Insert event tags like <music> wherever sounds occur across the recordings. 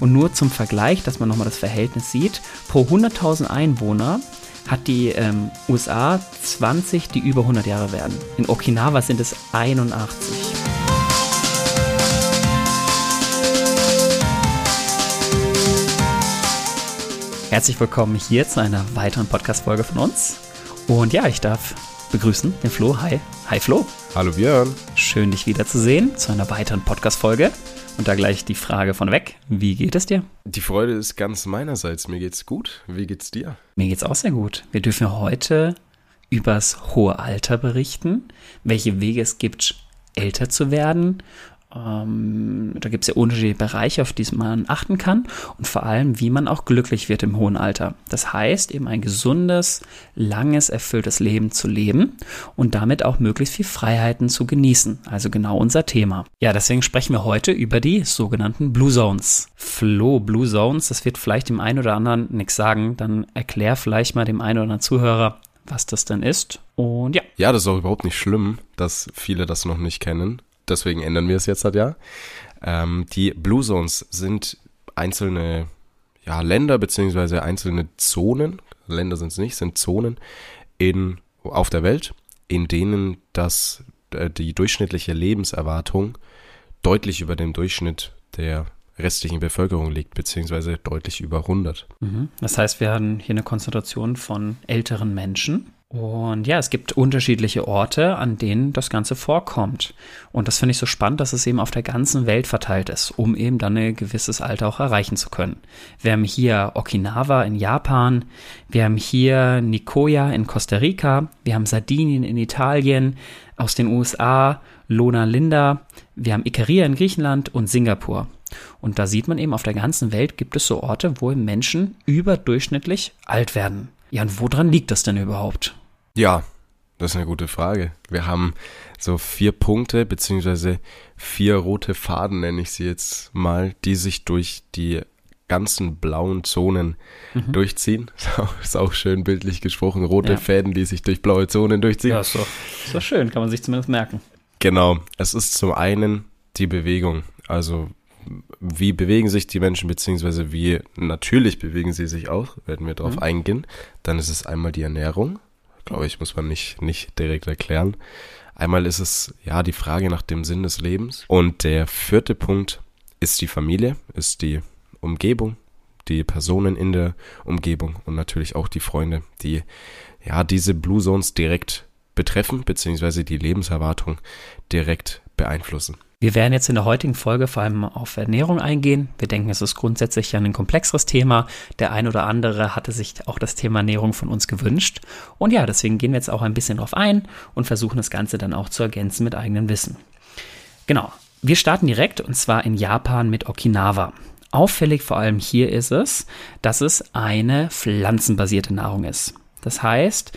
Und nur zum Vergleich, dass man nochmal das Verhältnis sieht, pro 100.000 Einwohner hat die ähm, USA 20, die über 100 Jahre werden. In Okinawa sind es 81. Herzlich willkommen hier zu einer weiteren Podcast-Folge von uns. Und ja, ich darf begrüßen den Flo. Hi. Hi Flo. Hallo Björn. Schön, dich wiederzusehen zu einer weiteren Podcast-Folge. Und da gleich die Frage von weg. Wie geht es dir? Die Freude ist ganz meinerseits. Mir geht's gut. Wie geht's dir? Mir geht's auch sehr gut. Wir dürfen heute übers hohe Alter berichten, welche Wege es gibt, älter zu werden da gibt es ja unterschiedliche Bereiche, auf die man achten kann und vor allem, wie man auch glücklich wird im hohen Alter. Das heißt, eben ein gesundes, langes, erfülltes Leben zu leben und damit auch möglichst viel Freiheiten zu genießen. Also genau unser Thema. Ja, deswegen sprechen wir heute über die sogenannten Blue Zones. Flo, Blue Zones, das wird vielleicht dem einen oder anderen nichts sagen. Dann erklär vielleicht mal dem einen oder anderen Zuhörer, was das denn ist. Und ja. Ja, das ist auch überhaupt nicht schlimm, dass viele das noch nicht kennen deswegen ändern wir es jetzt halt ja. Ähm, die Blue Zones sind einzelne ja, Länder beziehungsweise einzelne Zonen, Länder sind es nicht, sind Zonen in, auf der Welt, in denen das, äh, die durchschnittliche Lebenserwartung deutlich über dem Durchschnitt der restlichen Bevölkerung liegt, beziehungsweise deutlich über 100. Mhm. Das heißt, wir haben hier eine Konzentration von älteren Menschen und ja, es gibt unterschiedliche Orte, an denen das Ganze vorkommt. Und das finde ich so spannend, dass es eben auf der ganzen Welt verteilt ist, um eben dann ein gewisses Alter auch erreichen zu können. Wir haben hier Okinawa in Japan, wir haben hier Nicoya in Costa Rica, wir haben Sardinien in Italien, aus den USA, Lona Linda, wir haben Ikaria in Griechenland und Singapur. Und da sieht man eben, auf der ganzen Welt gibt es so Orte, wo Menschen überdurchschnittlich alt werden. Ja, und woran liegt das denn überhaupt? Ja, das ist eine gute Frage. Wir haben so vier Punkte, beziehungsweise vier rote Faden, nenne ich sie jetzt mal, die sich durch die ganzen blauen Zonen mhm. durchziehen. <laughs> Ist auch schön bildlich gesprochen. Rote ja. Fäden, die sich durch blaue Zonen durchziehen. Ja, ist doch, ist doch schön, kann man sich zumindest merken. Genau. Es ist zum einen die Bewegung. Also, wie bewegen sich die Menschen, beziehungsweise wie natürlich bewegen sie sich auch, werden wir darauf mhm. eingehen. Dann ist es einmal die Ernährung glaube ich, muss man nicht, nicht direkt erklären. Einmal ist es ja die Frage nach dem Sinn des Lebens. Und der vierte Punkt ist die Familie, ist die Umgebung, die Personen in der Umgebung und natürlich auch die Freunde, die ja diese Blue Zones direkt betreffen, beziehungsweise die Lebenserwartung direkt beeinflussen. Wir werden jetzt in der heutigen Folge vor allem auf Ernährung eingehen. Wir denken, es ist grundsätzlich ja ein komplexeres Thema. Der ein oder andere hatte sich auch das Thema Ernährung von uns gewünscht. Und ja, deswegen gehen wir jetzt auch ein bisschen drauf ein und versuchen das Ganze dann auch zu ergänzen mit eigenem Wissen. Genau. Wir starten direkt und zwar in Japan mit Okinawa. Auffällig vor allem hier ist es, dass es eine pflanzenbasierte Nahrung ist. Das heißt,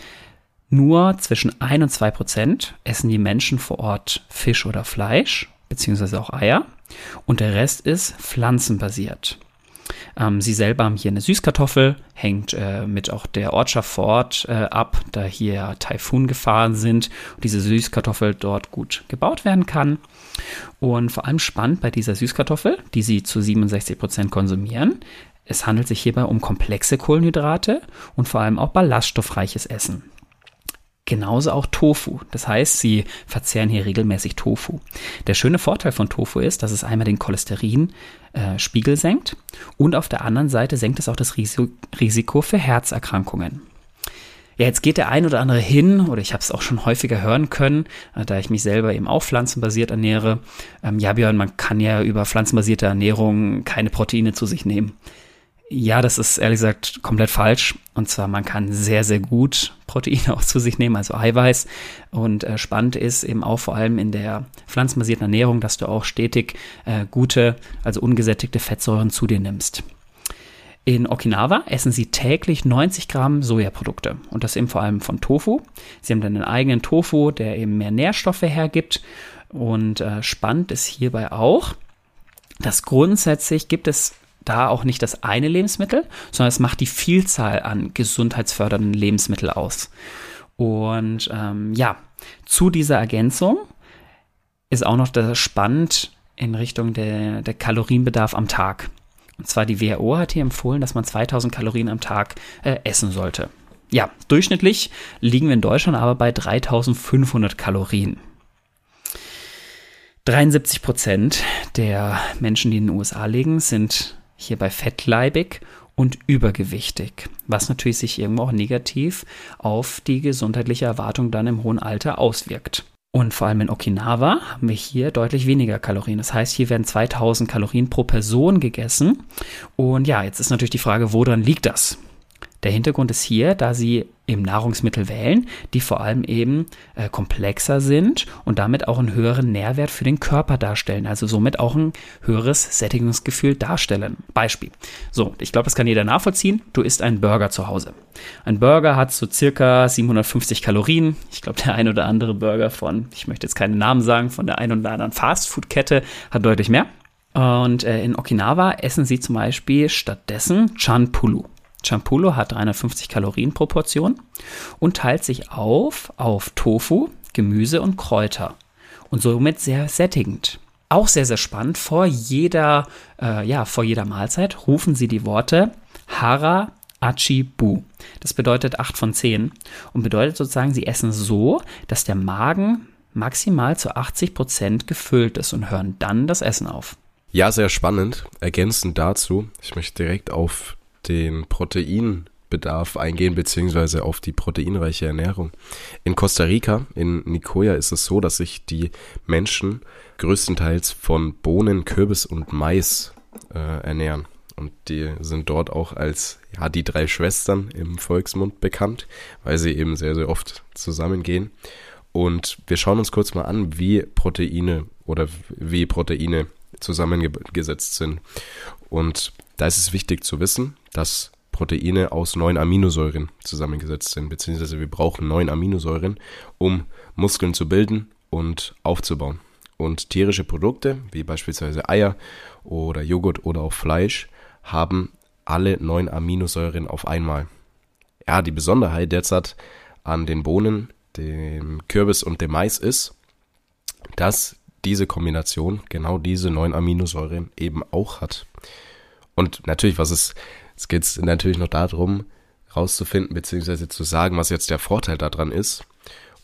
nur zwischen 1 und 2 Prozent essen die Menschen vor Ort Fisch oder Fleisch beziehungsweise auch Eier. Und der Rest ist pflanzenbasiert. Ähm, sie selber haben hier eine Süßkartoffel, hängt äh, mit auch der Ortschaft vor Ort äh, ab, da hier Taifun-Gefahren sind und diese Süßkartoffel dort gut gebaut werden kann. Und vor allem spannend bei dieser Süßkartoffel, die sie zu 67 Prozent konsumieren, es handelt sich hierbei um komplexe Kohlenhydrate und vor allem auch ballaststoffreiches Essen. Genauso auch Tofu. Das heißt, sie verzehren hier regelmäßig Tofu. Der schöne Vorteil von Tofu ist, dass es einmal den Cholesterinspiegel äh, senkt und auf der anderen Seite senkt es auch das Risiko für Herzerkrankungen. Ja, jetzt geht der ein oder andere hin, oder ich habe es auch schon häufiger hören können, äh, da ich mich selber eben auch pflanzenbasiert ernähre. Ähm, ja, Björn, man kann ja über pflanzenbasierte Ernährung keine Proteine zu sich nehmen. Ja, das ist ehrlich gesagt komplett falsch. Und zwar, man kann sehr, sehr gut <laughs> Proteine auch zu sich nehmen, also Eiweiß. Und äh, spannend ist eben auch vor allem in der pflanzenbasierten Ernährung, dass du auch stetig äh, gute, also ungesättigte Fettsäuren zu dir nimmst. In Okinawa essen sie täglich 90 Gramm Sojaprodukte und das eben vor allem von Tofu. Sie haben dann einen eigenen Tofu, der eben mehr Nährstoffe hergibt. Und äh, spannend ist hierbei auch, dass grundsätzlich gibt es da auch nicht das eine Lebensmittel, sondern es macht die Vielzahl an gesundheitsfördernden Lebensmitteln aus. Und ähm, ja, zu dieser Ergänzung ist auch noch das spannend in Richtung der, der Kalorienbedarf am Tag. Und zwar die WHO hat hier empfohlen, dass man 2000 Kalorien am Tag äh, essen sollte. Ja, durchschnittlich liegen wir in Deutschland aber bei 3500 Kalorien. 73 Prozent der Menschen, die in den USA leben, sind hierbei fettleibig und übergewichtig, was natürlich sich irgendwo auch negativ auf die gesundheitliche Erwartung dann im hohen Alter auswirkt. Und vor allem in Okinawa haben wir hier deutlich weniger Kalorien. Das heißt, hier werden 2000 Kalorien pro Person gegessen. Und ja, jetzt ist natürlich die Frage, woran liegt das? Der Hintergrund ist hier, da sie eben Nahrungsmittel wählen, die vor allem eben äh, komplexer sind und damit auch einen höheren Nährwert für den Körper darstellen, also somit auch ein höheres Sättigungsgefühl darstellen. Beispiel. So, ich glaube, das kann jeder nachvollziehen. Du isst einen Burger zu Hause. Ein Burger hat so circa 750 Kalorien. Ich glaube, der ein oder andere Burger von, ich möchte jetzt keinen Namen sagen, von der ein oder anderen Fastfood-Kette hat deutlich mehr. Und äh, in Okinawa essen sie zum Beispiel stattdessen Chanpulu. Champulo hat 350 Kalorien pro Portion und teilt sich auf auf Tofu, Gemüse und Kräuter und somit sehr sättigend. Auch sehr, sehr spannend, vor jeder, äh, ja, vor jeder Mahlzeit rufen sie die Worte Hara Achi Bu. Das bedeutet 8 von 10 und bedeutet sozusagen, sie essen so, dass der Magen maximal zu 80 Prozent gefüllt ist und hören dann das Essen auf. Ja, sehr spannend. Ergänzend dazu, ich möchte direkt auf den Proteinbedarf eingehen, beziehungsweise auf die proteinreiche Ernährung. In Costa Rica, in Nicoya, ist es so, dass sich die Menschen größtenteils von Bohnen, Kürbis und Mais äh, ernähren. Und die sind dort auch als ja, die drei Schwestern im Volksmund bekannt, weil sie eben sehr, sehr oft zusammengehen. Und wir schauen uns kurz mal an, wie Proteine oder wie Proteine zusammengesetzt sind. Und da ist es wichtig zu wissen, dass Proteine aus neun Aminosäuren zusammengesetzt sind, beziehungsweise wir brauchen neun Aminosäuren, um Muskeln zu bilden und aufzubauen. Und tierische Produkte, wie beispielsweise Eier oder Joghurt oder auch Fleisch, haben alle neun Aminosäuren auf einmal. Ja, die Besonderheit derzeit an den Bohnen, dem Kürbis und dem Mais ist, dass diese Kombination genau diese neun Aminosäuren eben auch hat. Und natürlich, was ist, es geht natürlich noch darum, rauszufinden, beziehungsweise zu sagen, was jetzt der Vorteil daran ist.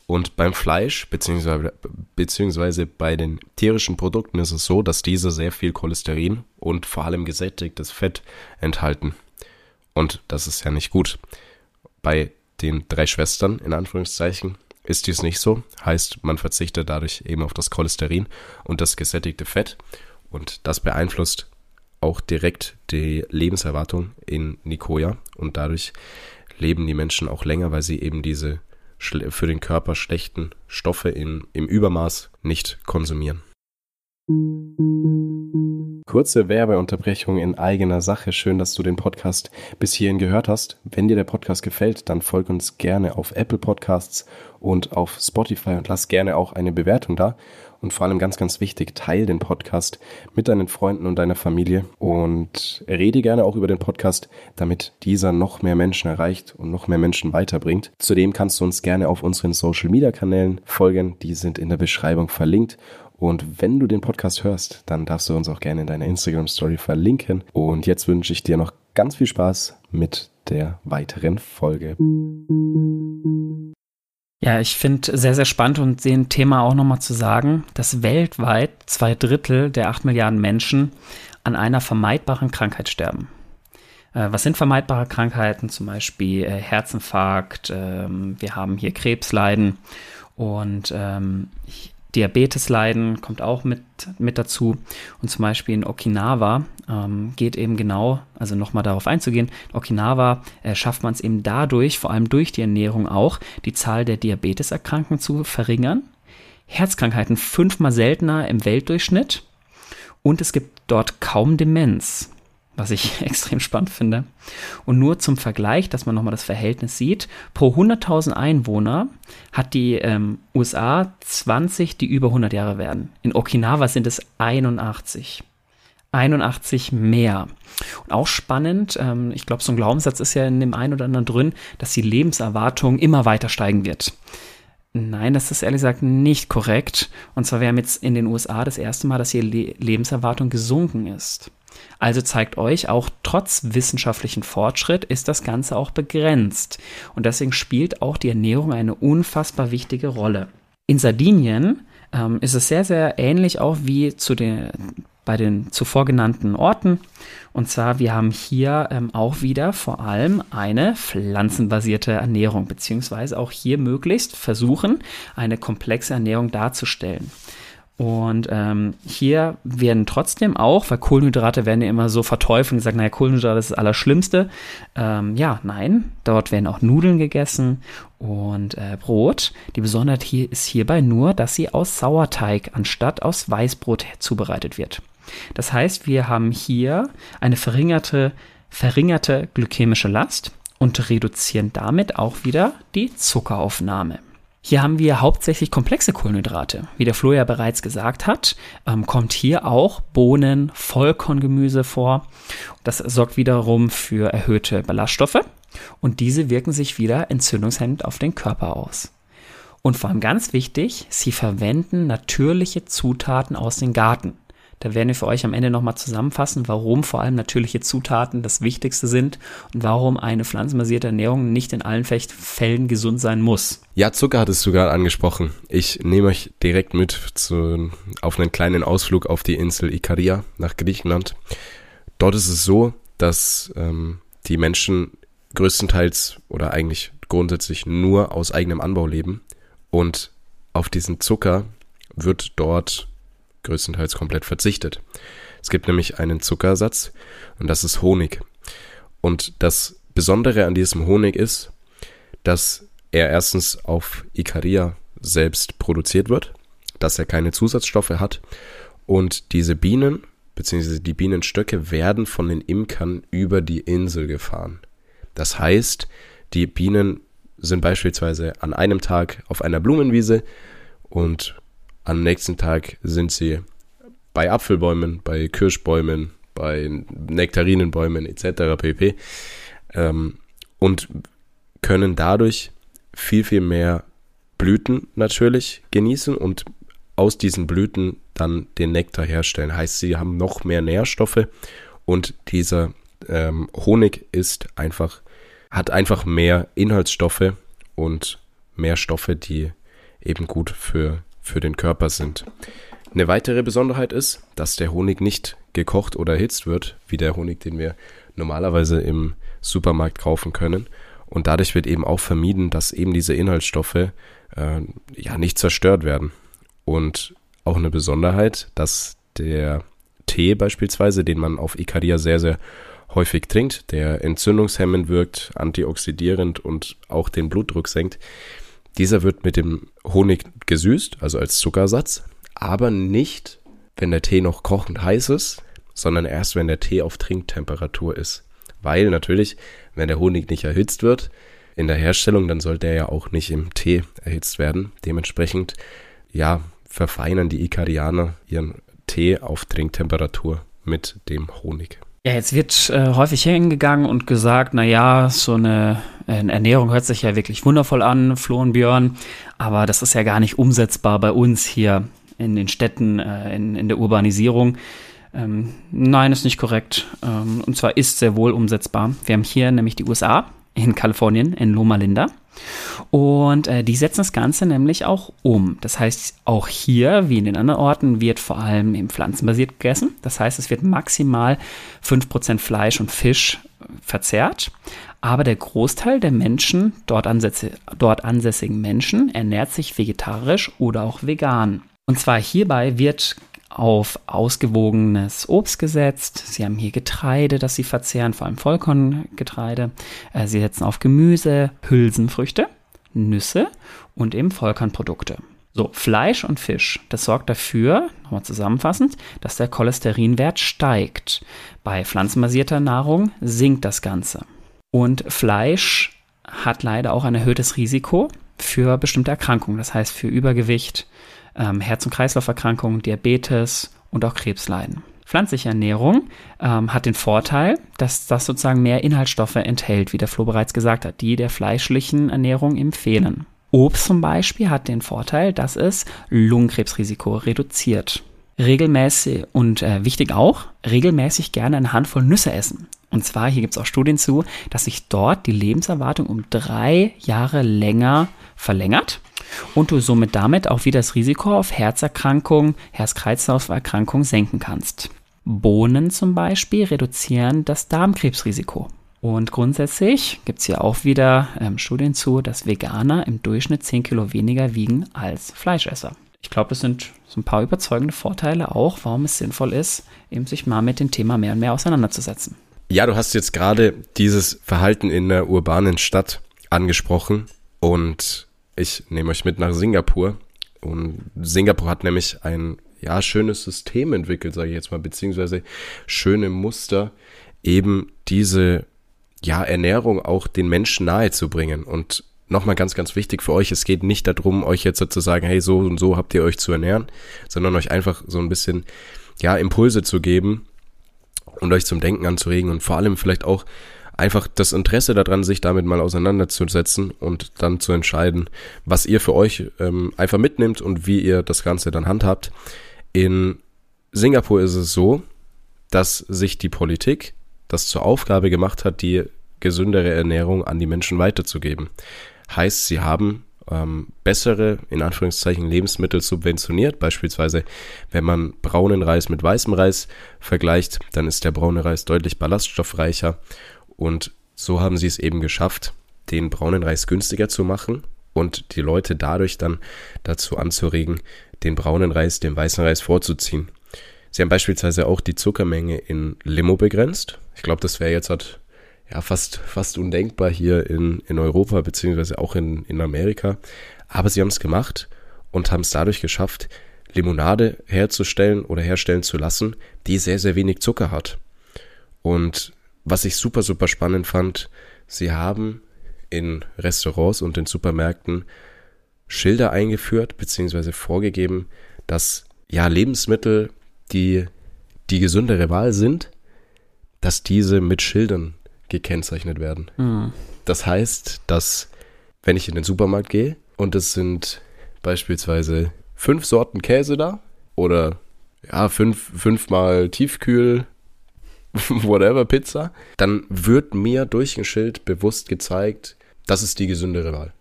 Und beim Fleisch, beziehungsweise, beziehungsweise bei den tierischen Produkten ist es so, dass diese sehr viel Cholesterin und vor allem gesättigtes Fett enthalten. Und das ist ja nicht gut. Bei den drei Schwestern, in Anführungszeichen, ist dies nicht so. Heißt, man verzichtet dadurch eben auf das Cholesterin und das gesättigte Fett. Und das beeinflusst auch direkt die Lebenserwartung in Nicoya und dadurch leben die Menschen auch länger, weil sie eben diese für den Körper schlechten Stoffe in, im Übermaß nicht konsumieren. Kurze Werbeunterbrechung in eigener Sache. Schön, dass du den Podcast bis hierhin gehört hast. Wenn dir der Podcast gefällt, dann folg uns gerne auf Apple Podcasts und auf Spotify und lass gerne auch eine Bewertung da. Und vor allem ganz, ganz wichtig, teil den Podcast mit deinen Freunden und deiner Familie und rede gerne auch über den Podcast, damit dieser noch mehr Menschen erreicht und noch mehr Menschen weiterbringt. Zudem kannst du uns gerne auf unseren Social Media Kanälen folgen. Die sind in der Beschreibung verlinkt. Und wenn du den Podcast hörst, dann darfst du uns auch gerne in deiner Instagram Story verlinken. Und jetzt wünsche ich dir noch ganz viel Spaß mit der weiteren Folge. Ja, ich finde sehr, sehr spannend und den Thema auch nochmal zu sagen, dass weltweit zwei Drittel der acht Milliarden Menschen an einer vermeidbaren Krankheit sterben. Äh, was sind vermeidbare Krankheiten? Zum Beispiel äh, Herzinfarkt, ähm, wir haben hier Krebsleiden und ähm, Diabetes leiden, kommt auch mit, mit dazu. Und zum Beispiel in Okinawa ähm, geht eben genau, also nochmal darauf einzugehen, in Okinawa äh, schafft man es eben dadurch, vor allem durch die Ernährung auch, die Zahl der Diabeteserkrankten zu verringern. Herzkrankheiten fünfmal seltener im Weltdurchschnitt. Und es gibt dort kaum Demenz was ich <laughs> extrem spannend finde. Und nur zum Vergleich, dass man nochmal das Verhältnis sieht, pro 100.000 Einwohner hat die ähm, USA 20, die über 100 Jahre werden. In Okinawa sind es 81. 81 mehr. Und auch spannend, ähm, ich glaube, so ein Glaubenssatz ist ja in dem einen oder anderen drin, dass die Lebenserwartung immer weiter steigen wird. Nein, das ist ehrlich gesagt nicht korrekt. Und zwar, wir haben jetzt in den USA das erste Mal, dass die Le Lebenserwartung gesunken ist. Also zeigt euch, auch trotz wissenschaftlichen Fortschritt ist das Ganze auch begrenzt. Und deswegen spielt auch die Ernährung eine unfassbar wichtige Rolle. In Sardinien ähm, ist es sehr, sehr ähnlich auch wie zu den, bei den zuvor genannten Orten. Und zwar, wir haben hier ähm, auch wieder vor allem eine pflanzenbasierte Ernährung, beziehungsweise auch hier möglichst versuchen, eine komplexe Ernährung darzustellen. Und ähm, hier werden trotzdem auch, weil Kohlenhydrate werden ja immer so verteufelt und gesagt, naja, Kohlenhydrate ist das Allerschlimmste. Ähm, ja, nein, dort werden auch Nudeln gegessen und äh, Brot. Die Besonderheit hier ist hierbei nur, dass sie aus Sauerteig anstatt aus Weißbrot zubereitet wird. Das heißt, wir haben hier eine verringerte, verringerte glykämische Last und reduzieren damit auch wieder die Zuckeraufnahme. Hier haben wir hauptsächlich komplexe Kohlenhydrate. Wie der Flo ja bereits gesagt hat, ähm, kommt hier auch Bohnen, Vollkorngemüse vor. Das sorgt wiederum für erhöhte Ballaststoffe und diese wirken sich wieder entzündungshemmend auf den Körper aus. Und vor allem ganz wichtig, sie verwenden natürliche Zutaten aus dem Garten. Da werden wir für euch am Ende nochmal zusammenfassen, warum vor allem natürliche Zutaten das Wichtigste sind und warum eine pflanzenbasierte Ernährung nicht in allen Fällen gesund sein muss. Ja, Zucker hattest du gerade angesprochen. Ich nehme euch direkt mit zu, auf einen kleinen Ausflug auf die Insel Ikaria nach Griechenland. Dort ist es so, dass ähm, die Menschen größtenteils oder eigentlich grundsätzlich nur aus eigenem Anbau leben und auf diesen Zucker wird dort größtenteils komplett verzichtet. Es gibt nämlich einen Zuckersatz und das ist Honig. Und das Besondere an diesem Honig ist, dass er erstens auf Ikaria selbst produziert wird, dass er keine Zusatzstoffe hat und diese Bienen bzw. die Bienenstöcke werden von den Imkern über die Insel gefahren. Das heißt, die Bienen sind beispielsweise an einem Tag auf einer Blumenwiese und am nächsten Tag sind sie bei Apfelbäumen, bei Kirschbäumen, bei Nektarinenbäumen etc. pp. Ähm, und können dadurch viel, viel mehr Blüten natürlich genießen und aus diesen Blüten dann den Nektar herstellen. Heißt, sie haben noch mehr Nährstoffe und dieser ähm, Honig ist einfach, hat einfach mehr Inhaltsstoffe und mehr Stoffe, die eben gut für für den Körper sind. Eine weitere Besonderheit ist, dass der Honig nicht gekocht oder erhitzt wird, wie der Honig, den wir normalerweise im Supermarkt kaufen können. Und dadurch wird eben auch vermieden, dass eben diese Inhaltsstoffe äh, ja nicht zerstört werden. Und auch eine Besonderheit, dass der Tee beispielsweise, den man auf Ikaria sehr, sehr häufig trinkt, der entzündungshemmend wirkt, antioxidierend und auch den Blutdruck senkt, dieser wird mit dem Honig gesüßt, also als Zuckersatz, aber nicht, wenn der Tee noch kochend heiß ist, sondern erst, wenn der Tee auf Trinktemperatur ist. Weil natürlich, wenn der Honig nicht erhitzt wird in der Herstellung, dann soll der ja auch nicht im Tee erhitzt werden. Dementsprechend, ja, verfeinern die Ikarianer ihren Tee auf Trinktemperatur mit dem Honig. Ja, jetzt wird äh, häufig hingegangen und gesagt, na ja, so eine äh, Ernährung hört sich ja wirklich wundervoll an, Flo und Björn, aber das ist ja gar nicht umsetzbar bei uns hier in den Städten, äh, in, in der Urbanisierung. Ähm, nein, ist nicht korrekt. Ähm, und zwar ist sehr wohl umsetzbar. Wir haben hier nämlich die USA in Kalifornien, in Loma Linda. Und äh, die setzen das Ganze nämlich auch um. Das heißt, auch hier, wie in den anderen Orten, wird vor allem eben pflanzenbasiert gegessen. Das heißt, es wird maximal 5% Fleisch und Fisch äh, verzehrt. Aber der Großteil der Menschen, dort, ansätze, dort ansässigen Menschen, ernährt sich vegetarisch oder auch vegan. Und zwar hierbei wird auf ausgewogenes Obst gesetzt. Sie haben hier Getreide, das sie verzehren, vor allem Vollkorngetreide. Äh, sie setzen auf Gemüse, Hülsenfrüchte, Nüsse und eben Vollkornprodukte. So, Fleisch und Fisch, das sorgt dafür, nochmal zusammenfassend, dass der Cholesterinwert steigt. Bei pflanzenbasierter Nahrung sinkt das Ganze. Und Fleisch hat leider auch ein erhöhtes Risiko für bestimmte Erkrankungen, das heißt für Übergewicht, ähm, Herz- und Kreislauferkrankungen, Diabetes und auch Krebsleiden. Pflanzliche Ernährung ähm, hat den Vorteil, dass das sozusagen mehr Inhaltsstoffe enthält, wie der Flo bereits gesagt hat, die der fleischlichen Ernährung empfehlen. Obst zum Beispiel hat den Vorteil, dass es Lungenkrebsrisiko reduziert. regelmäßig und äh, wichtig auch, regelmäßig gerne eine Handvoll Nüsse essen. Und zwar, hier gibt es auch Studien zu, dass sich dort die Lebenserwartung um drei Jahre länger verlängert und du somit damit auch wieder das Risiko auf Herzerkrankungen, Herz-Kreislauf-Erkrankungen senken kannst. Bohnen zum Beispiel reduzieren das Darmkrebsrisiko. Und grundsätzlich gibt es hier auch wieder ähm, Studien zu, dass Veganer im Durchschnitt 10 Kilo weniger wiegen als Fleischesser. Ich glaube, das sind so ein paar überzeugende Vorteile auch, warum es sinnvoll ist, eben sich mal mit dem Thema mehr und mehr auseinanderzusetzen. Ja, du hast jetzt gerade dieses Verhalten in der urbanen Stadt angesprochen und ich nehme euch mit nach Singapur. Und Singapur hat nämlich ein ja, schönes System entwickelt, sage ich jetzt mal, beziehungsweise schöne Muster, eben diese ja, Ernährung auch den Menschen nahe zu bringen. Und nochmal ganz, ganz wichtig für euch, es geht nicht darum, euch jetzt zu sagen, hey, so und so habt ihr euch zu ernähren, sondern euch einfach so ein bisschen, ja, Impulse zu geben und euch zum Denken anzuregen und vor allem vielleicht auch einfach das Interesse daran, sich damit mal auseinanderzusetzen und dann zu entscheiden, was ihr für euch ähm, einfach mitnimmt und wie ihr das Ganze dann handhabt. In Singapur ist es so, dass sich die Politik das zur Aufgabe gemacht hat, die gesündere Ernährung an die Menschen weiterzugeben. Heißt, sie haben ähm, bessere, in Anführungszeichen, Lebensmittel subventioniert. Beispielsweise, wenn man braunen Reis mit weißem Reis vergleicht, dann ist der braune Reis deutlich ballaststoffreicher und so haben sie es eben geschafft, den braunen Reis günstiger zu machen und die Leute dadurch dann dazu anzuregen, den braunen Reis dem weißen Reis vorzuziehen. Sie haben beispielsweise auch die Zuckermenge in Limo begrenzt. Ich glaube, das wäre jetzt halt, ja fast, fast undenkbar hier in, in Europa, beziehungsweise auch in, in Amerika. Aber sie haben es gemacht und haben es dadurch geschafft, Limonade herzustellen oder herstellen zu lassen, die sehr, sehr wenig Zucker hat. Und was ich super, super spannend fand, sie haben in Restaurants und in Supermärkten Schilder eingeführt, beziehungsweise vorgegeben, dass ja Lebensmittel, die die gesündere Wahl sind, dass diese mit Schildern gekennzeichnet werden. Mhm. Das heißt, dass wenn ich in den Supermarkt gehe und es sind beispielsweise fünf Sorten Käse da oder ja, fünf, fünfmal Tiefkühl <laughs> whatever Pizza, dann wird mir durch ein Schild bewusst gezeigt, das ist die gesündere Wahl.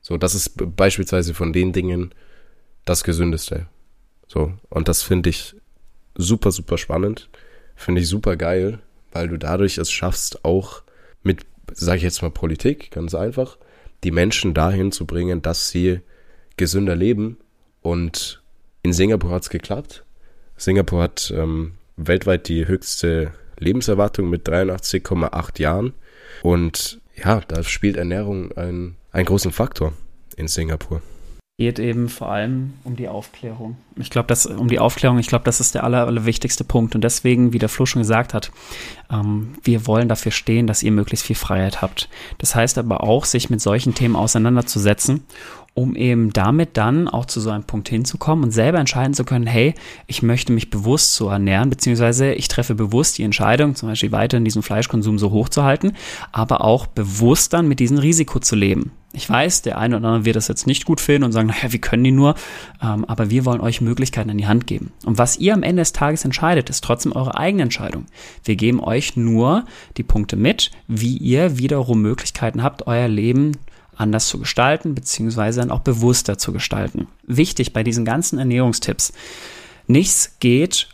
So, das ist beispielsweise von den Dingen das gesündeste. So, und das finde ich super, super spannend. Finde ich super geil, weil du dadurch es schaffst, auch mit, sage ich jetzt mal, Politik, ganz einfach, die Menschen dahin zu bringen, dass sie gesünder leben. Und in Singapur hat es geklappt. Singapur hat ähm, weltweit die höchste Lebenserwartung mit 83,8 Jahren. Und ja, da spielt Ernährung einen, einen großen Faktor in Singapur geht eben vor allem um die Aufklärung. Ich glaube, dass um die Aufklärung, ich glaube, das ist der aller, allerwichtigste Punkt. Und deswegen, wie der Flo schon gesagt hat, ähm, wir wollen dafür stehen, dass ihr möglichst viel Freiheit habt. Das heißt aber auch, sich mit solchen Themen auseinanderzusetzen um eben damit dann auch zu so einem Punkt hinzukommen und selber entscheiden zu können, hey, ich möchte mich bewusst so ernähren, beziehungsweise ich treffe bewusst die Entscheidung, zum Beispiel weiterhin diesen Fleischkonsum so hoch zu halten, aber auch bewusst dann mit diesem Risiko zu leben. Ich weiß, der eine oder andere wird das jetzt nicht gut finden und sagen, naja, wie können die nur? Ähm, aber wir wollen euch Möglichkeiten in die Hand geben. Und was ihr am Ende des Tages entscheidet, ist trotzdem eure eigene Entscheidung. Wir geben euch nur die Punkte mit, wie ihr wiederum Möglichkeiten habt, euer Leben anders zu gestalten, beziehungsweise dann auch bewusster zu gestalten. Wichtig bei diesen ganzen Ernährungstipps. Nichts geht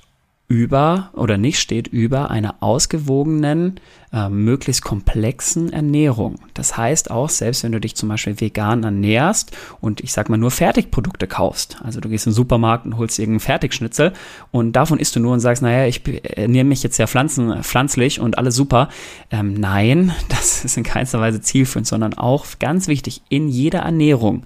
über oder nicht steht über einer ausgewogenen, äh, möglichst komplexen Ernährung. Das heißt auch, selbst wenn du dich zum Beispiel vegan ernährst und ich sag mal nur Fertigprodukte kaufst, also du gehst in den Supermarkt und holst irgendeinen Fertigschnitzel und davon isst du nur und sagst, naja, ich ernähre mich jetzt ja pflanzen, pflanzlich und alles super. Ähm, nein, <laughs> das ist in keinster Weise zielführend, sondern auch ganz wichtig, in jeder Ernährung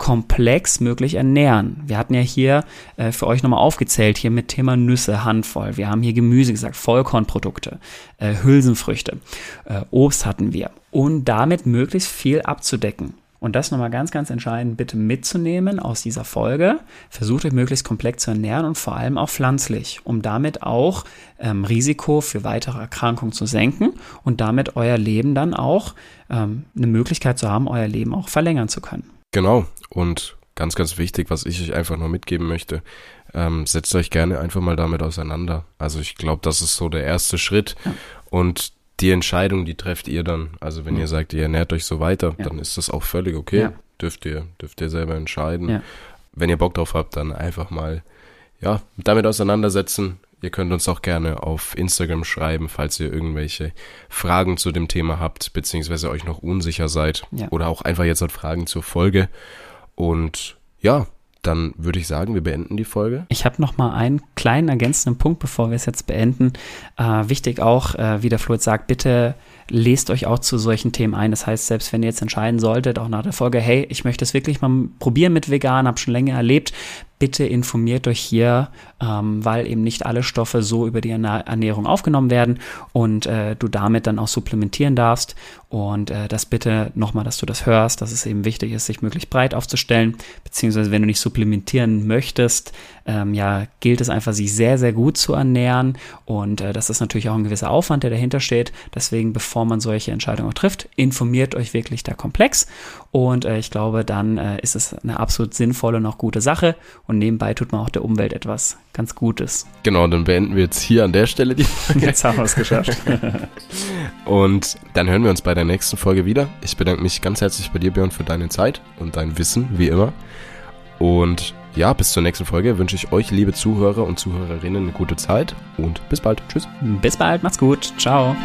komplex möglich ernähren. Wir hatten ja hier äh, für euch nochmal aufgezählt, hier mit Thema Nüsse, Handvoll. Wir haben hier Gemüse gesagt, Vollkornprodukte, äh, Hülsenfrüchte, äh, Obst hatten wir. Und damit möglichst viel abzudecken. Und das nochmal ganz, ganz entscheidend bitte mitzunehmen aus dieser Folge. Versucht euch möglichst komplex zu ernähren und vor allem auch pflanzlich, um damit auch ähm, Risiko für weitere Erkrankungen zu senken und damit euer Leben dann auch ähm, eine Möglichkeit zu haben, euer Leben auch verlängern zu können. Genau. Und ganz, ganz wichtig, was ich euch einfach nur mitgeben möchte. Ähm, setzt euch gerne einfach mal damit auseinander. Also ich glaube, das ist so der erste Schritt. Ja. Und die Entscheidung, die trefft ihr dann. Also wenn mhm. ihr sagt, ihr ernährt euch so weiter, ja. dann ist das auch völlig okay. Ja. Dürft ihr, dürft ihr selber entscheiden. Wenn ihr Bock drauf habt, dann einfach mal, ja, damit auseinandersetzen. Ihr könnt uns auch gerne auf Instagram schreiben, falls ihr irgendwelche Fragen zu dem Thema habt, beziehungsweise euch noch unsicher seid. Oder auch einfach jetzt halt Fragen zur Folge. Und ja, dann würde ich sagen, wir beenden die Folge. Ich habe noch mal einen kleinen ergänzenden Punkt, bevor wir es jetzt beenden. Äh, wichtig auch, äh, wie der Flo jetzt sagt, bitte lest euch auch zu solchen Themen ein. Das heißt, selbst wenn ihr jetzt entscheiden solltet, auch nach der Folge, hey, ich möchte es wirklich mal probieren mit vegan, habe schon länger erlebt, bitte informiert euch hier, ähm, weil eben nicht alle Stoffe so über die Ernährung aufgenommen werden und äh, du damit dann auch supplementieren darfst. Und äh, das bitte nochmal, dass du das hörst, dass es eben wichtig ist, sich möglichst breit aufzustellen, beziehungsweise wenn du nicht supplementieren möchtest, ähm, ja, gilt es einfach, sich sehr, sehr gut zu ernähren. Und äh, das ist natürlich auch ein gewisser Aufwand, der dahinter steht. Deswegen, bevor man solche Entscheidungen trifft, informiert euch wirklich da komplex. Und äh, ich glaube, dann äh, ist es eine absolut sinnvolle und auch gute Sache und nebenbei tut man auch der Umwelt etwas ganz Gutes. Genau, dann beenden wir jetzt hier an der Stelle die <laughs> Folge. Jetzt haben wir es geschafft. <laughs> und dann hören wir uns bei der nächsten Folge wieder. Ich bedanke mich ganz herzlich bei dir, Björn, für deine Zeit und dein Wissen, wie immer. Und ja, bis zur nächsten Folge wünsche ich euch, liebe Zuhörer und Zuhörerinnen, eine gute Zeit und bis bald. Tschüss. Bis bald, macht's gut. Ciao.